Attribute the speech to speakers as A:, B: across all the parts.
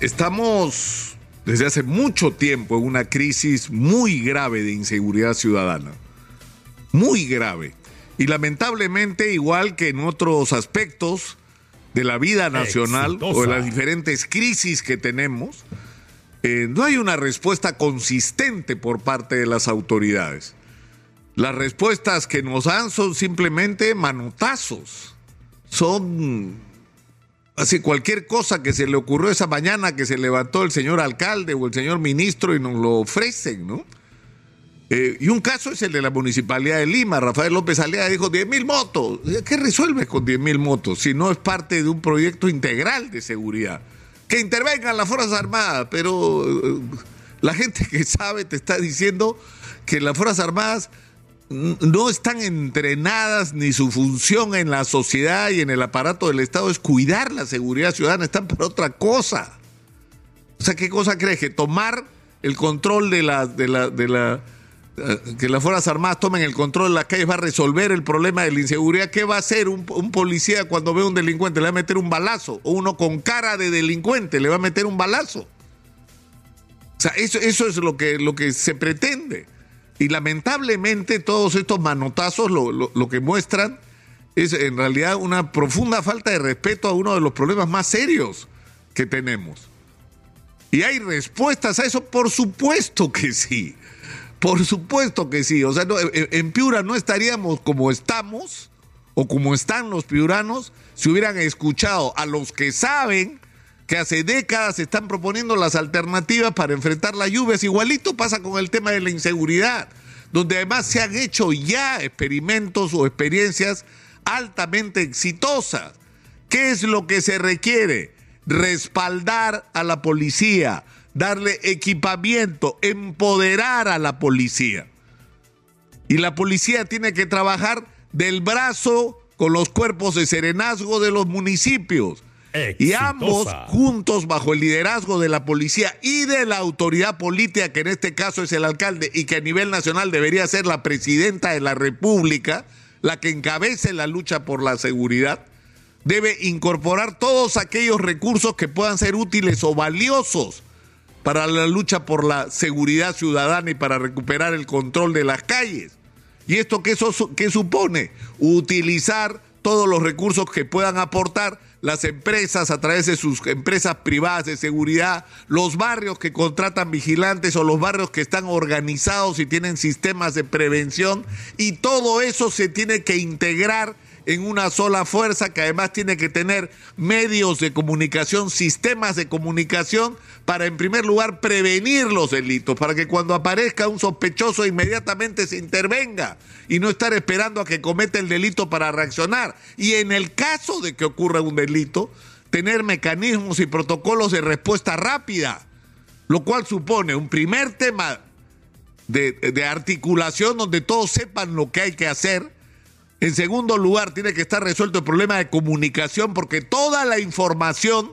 A: estamos desde hace mucho tiempo en una crisis muy grave de inseguridad ciudadana. Muy grave. Y lamentablemente, igual que en otros aspectos de la vida nacional o de las diferentes crisis que tenemos, eh, no hay una respuesta consistente por parte de las autoridades. Las respuestas que nos dan son simplemente manotazos. Son así cualquier cosa que se le ocurrió esa mañana que se levantó el señor alcalde o el señor ministro y nos lo ofrecen, ¿no? Eh, y un caso es el de la Municipalidad de Lima. Rafael López Alea dijo 10 mil motos. ¿Qué resuelve con 10 mil motos si no es parte de un proyecto integral de seguridad? Que intervengan las Fuerzas Armadas, pero eh, la gente que sabe te está diciendo que las Fuerzas Armadas no están entrenadas ni su función en la sociedad y en el aparato del Estado es cuidar la seguridad ciudadana, están para otra cosa. O sea, ¿qué cosa crees? Que tomar el control de la, de la, de la eh, que las Fuerzas Armadas tomen el control de las calles va a resolver el problema de la inseguridad. ¿Qué va a hacer un, policía cuando ve a un delincuente? Le va a meter un balazo. O uno con cara de delincuente le va a meter un balazo. O sea, eso, eso es lo que, lo que se pretende. Y lamentablemente todos estos manotazos lo, lo que muestran es en realidad una profunda falta de respeto a uno de los problemas más serios que tenemos. ¿Y hay respuestas a eso? Por supuesto que sí. Por supuesto que sí. O sea, en Piura no estaríamos como estamos o como están los piuranos si hubieran escuchado a los que saben que hace décadas están proponiendo las alternativas para enfrentar las lluvias. Igualito pasa con el tema de la inseguridad, donde además se han hecho ya experimentos o experiencias altamente exitosas. ¿Qué es lo que se requiere? Respaldar a la policía, darle equipamiento, empoderar a la policía. Y la policía tiene que trabajar del brazo con los cuerpos de serenazgo de los municipios. Y ambos juntos bajo el liderazgo de la policía y de la autoridad política, que en este caso es el alcalde y que a nivel nacional debería ser la presidenta de la República, la que encabece la lucha por la seguridad, debe incorporar todos aquellos recursos que puedan ser útiles o valiosos para la lucha por la seguridad ciudadana y para recuperar el control de las calles. ¿Y esto qué, qué supone? Utilizar todos los recursos que puedan aportar las empresas a través de sus empresas privadas de seguridad, los barrios que contratan vigilantes o los barrios que están organizados y tienen sistemas de prevención y todo eso se tiene que integrar en una sola fuerza que además tiene que tener medios de comunicación, sistemas de comunicación para en primer lugar prevenir los delitos, para que cuando aparezca un sospechoso inmediatamente se intervenga y no estar esperando a que cometa el delito para reaccionar. Y en el caso de que ocurra un delito, tener mecanismos y protocolos de respuesta rápida, lo cual supone un primer tema de, de articulación donde todos sepan lo que hay que hacer en segundo lugar, tiene que estar resuelto el problema de comunicación porque toda la información,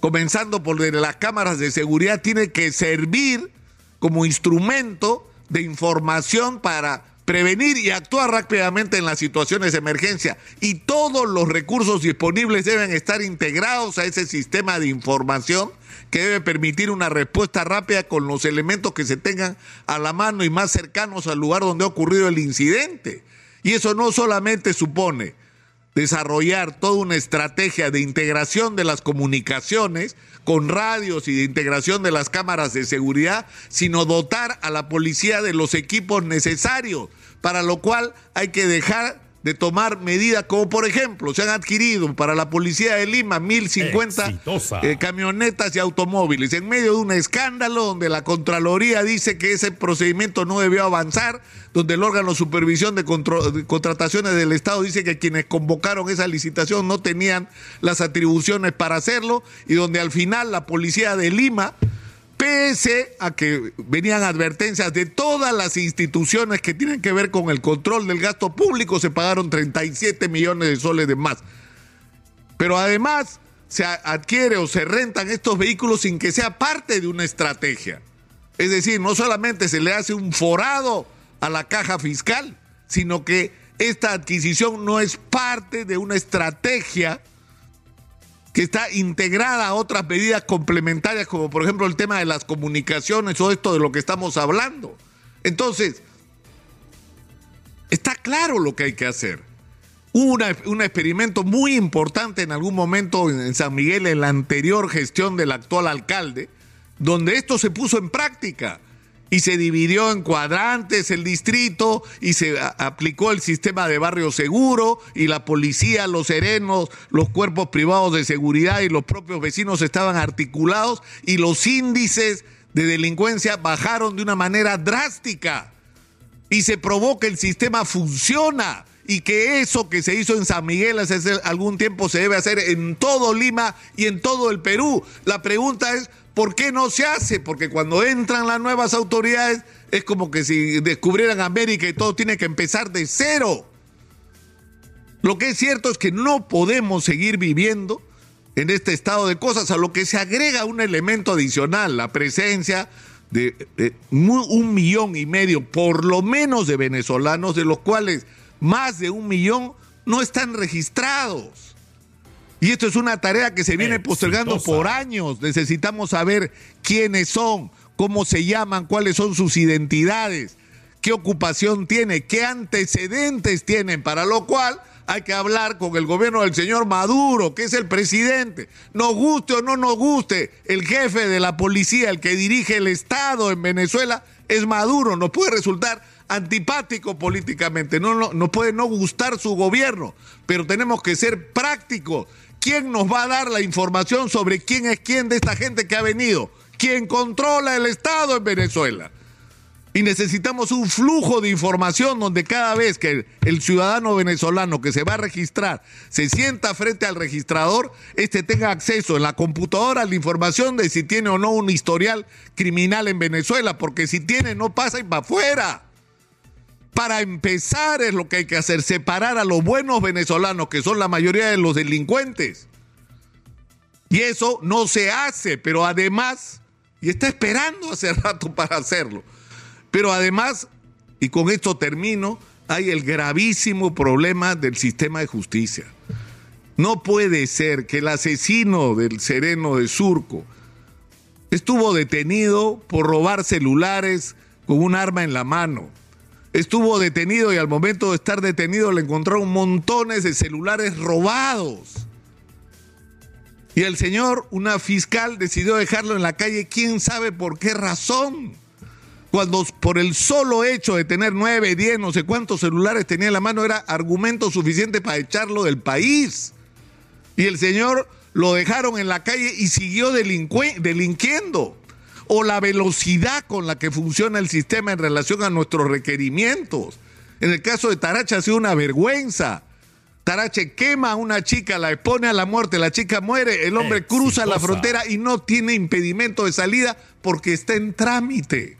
A: comenzando por las cámaras de seguridad, tiene que servir como instrumento de información para prevenir y actuar rápidamente en las situaciones de emergencia. Y todos los recursos disponibles deben estar integrados a ese sistema de información que debe permitir una respuesta rápida con los elementos que se tengan a la mano y más cercanos al lugar donde ha ocurrido el incidente. Y eso no solamente supone desarrollar toda una estrategia de integración de las comunicaciones con radios y de integración de las cámaras de seguridad, sino dotar a la policía de los equipos necesarios, para lo cual hay que dejar de tomar medidas como por ejemplo se han adquirido para la policía de Lima 1050 eh, camionetas y automóviles. En medio de un escándalo donde la Contraloría dice que ese procedimiento no debió avanzar, donde el órgano de supervisión de, de contrataciones del Estado dice que quienes convocaron esa licitación no tenían las atribuciones para hacerlo y donde al final la policía de Lima pese a que venían advertencias de todas las instituciones que tienen que ver con el control del gasto público, se pagaron 37 millones de soles de más. Pero además se adquiere o se rentan estos vehículos sin que sea parte de una estrategia. Es decir, no solamente se le hace un forado a la caja fiscal, sino que esta adquisición no es parte de una estrategia que está integrada a otras medidas complementarias, como por ejemplo el tema de las comunicaciones o esto de lo que estamos hablando. Entonces, está claro lo que hay que hacer. Hubo un experimento muy importante en algún momento en San Miguel en la anterior gestión del actual alcalde, donde esto se puso en práctica y se dividió en cuadrantes el distrito y se aplicó el sistema de barrio seguro y la policía, los serenos, los cuerpos privados de seguridad y los propios vecinos estaban articulados y los índices de delincuencia bajaron de una manera drástica y se probó que el sistema funciona y que eso que se hizo en San Miguel hace algún tiempo se debe hacer en todo Lima y en todo el Perú. La pregunta es, ¿Por qué no se hace? Porque cuando entran las nuevas autoridades es como que si descubrieran América y todo tiene que empezar de cero. Lo que es cierto es que no podemos seguir viviendo en este estado de cosas, a lo que se agrega un elemento adicional, la presencia de, un millón y medio, por lo menos, de venezolanos, de los cuales más de un millón no están registrados. Y esto es una tarea que se viene postergando por años. Necesitamos saber quiénes son, cómo se llaman, cuáles son sus identidades, qué ocupación tiene, qué antecedentes tienen, para lo cual hay que hablar con el gobierno del señor Maduro, que es el presidente. Nos guste o no nos guste, el jefe de la policía, el que dirige el Estado en Venezuela, es Maduro. Nos puede resultar antipático políticamente, no, no, nos puede no gustar su gobierno, pero tenemos que ser prácticos ¿Quién nos va a dar la información sobre quién es quién de esta gente que ha venido? ¿Quién controla el Estado en Venezuela? Y necesitamos un flujo de información donde cada vez que el ciudadano venezolano que se va a registrar se sienta frente al registrador, este tenga acceso en la computadora a la información de si tiene o no un historial criminal en Venezuela, porque si tiene no pasa y va afuera. Para empezar es lo que hay que hacer, separar a los buenos venezolanos, que son la mayoría de los delincuentes. Y eso no se hace, pero además, y está esperando hace rato para hacerlo, pero además, y con esto termino, hay el gravísimo problema del sistema de justicia. No puede ser que el asesino del sereno de Surco estuvo detenido por robar celulares con un arma en la mano estuvo detenido y al momento de estar detenido le encontraron montones de celulares robados. Y el señor, una fiscal, decidió dejarlo en la calle, quién sabe por qué razón. Cuando por el solo hecho de tener nueve, diez, no sé cuántos celulares tenía en la mano, era argumento suficiente para echarlo del país. Y el señor lo dejaron en la calle y siguió delinquiendo o la velocidad con la que funciona el sistema en relación a nuestros requerimientos. En el caso de Tarache ha sido una vergüenza. Tarache quema a una chica, la expone a la muerte, la chica muere, el hombre cruza la frontera y no tiene impedimento de salida porque está en trámite.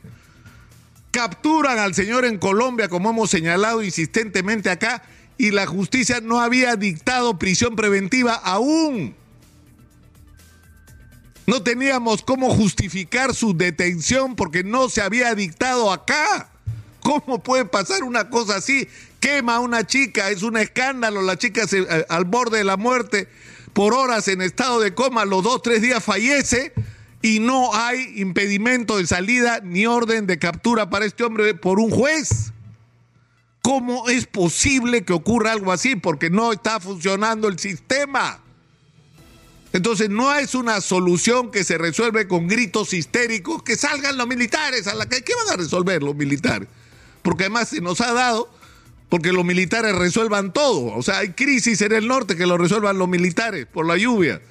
A: Capturan al señor en Colombia, como hemos señalado insistentemente acá, y la justicia no había dictado prisión preventiva aún. No teníamos cómo justificar su detención porque no se había dictado acá. ¿Cómo puede pasar una cosa así? Quema a una chica, es un escándalo, la chica se, eh, al borde de la muerte, por horas en estado de coma, los dos, tres días fallece y no hay impedimento de salida ni orden de captura para este hombre por un juez. ¿Cómo es posible que ocurra algo así? Porque no está funcionando el sistema. Entonces no es una solución que se resuelve con gritos histéricos, que salgan los militares a la calle. ¿Qué van a resolver los militares? Porque además se nos ha dado porque los militares resuelvan todo. O sea, hay crisis en el norte que lo resuelvan los militares por la lluvia.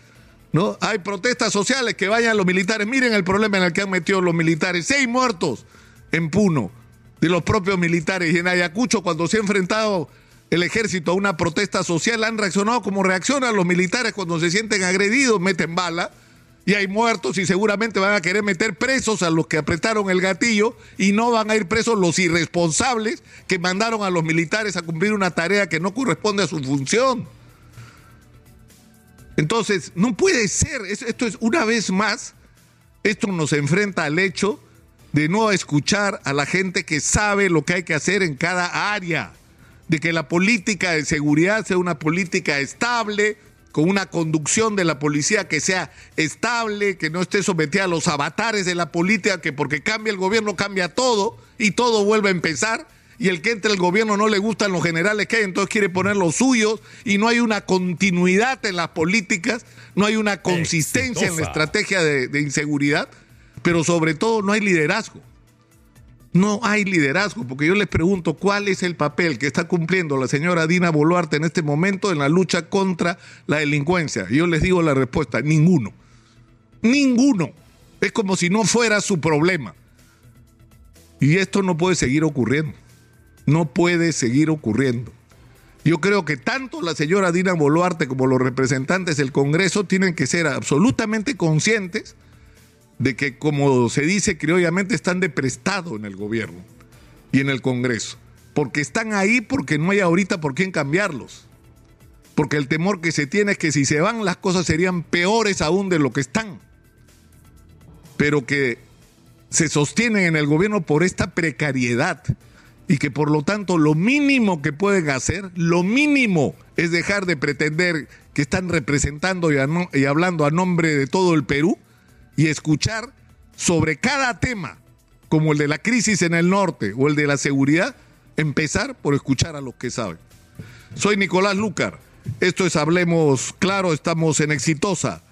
A: ¿no? Hay protestas sociales que vayan los militares. Miren el problema en el que han metido los militares. Seis muertos en Puno de los propios militares. Y en Ayacucho, cuando se ha enfrentado el ejército a una protesta social, han reaccionado como reaccionan los militares cuando se sienten agredidos, meten bala y hay muertos y seguramente van a querer meter presos a los que apretaron el gatillo y no van a ir presos los irresponsables que mandaron a los militares a cumplir una tarea que no corresponde a su función. Entonces, no puede ser, esto es una vez más, esto nos enfrenta al hecho de no escuchar a la gente que sabe lo que hay que hacer en cada área de que la política de seguridad sea una política estable, con una conducción de la policía que sea estable, que no esté sometida a los avatares de la política, que porque cambia el gobierno cambia todo y todo vuelve a empezar. Y el que entre el gobierno no le gustan los generales que hay, entonces quiere poner los suyos y no hay una continuidad en las políticas, no hay una consistencia en la estrategia de, de inseguridad, pero sobre todo no hay liderazgo. No hay liderazgo, porque yo les pregunto cuál es el papel que está cumpliendo la señora Dina Boluarte en este momento en la lucha contra la delincuencia. Y yo les digo la respuesta, ninguno. Ninguno. Es como si no fuera su problema. Y esto no puede seguir ocurriendo. No puede seguir ocurriendo. Yo creo que tanto la señora Dina Boluarte como los representantes del Congreso tienen que ser absolutamente conscientes de que, como se dice criollamente, están de prestado en el gobierno y en el Congreso. Porque están ahí porque no hay ahorita por quién cambiarlos. Porque el temor que se tiene es que si se van las cosas serían peores aún de lo que están. Pero que se sostienen en el gobierno por esta precariedad y que por lo tanto lo mínimo que pueden hacer, lo mínimo es dejar de pretender que están representando y, y hablando a nombre de todo el Perú y escuchar sobre cada tema, como el de la crisis en el norte o el de la seguridad, empezar por escuchar a los que saben. Soy Nicolás Lucar. Esto es Hablemos Claro, estamos en Exitosa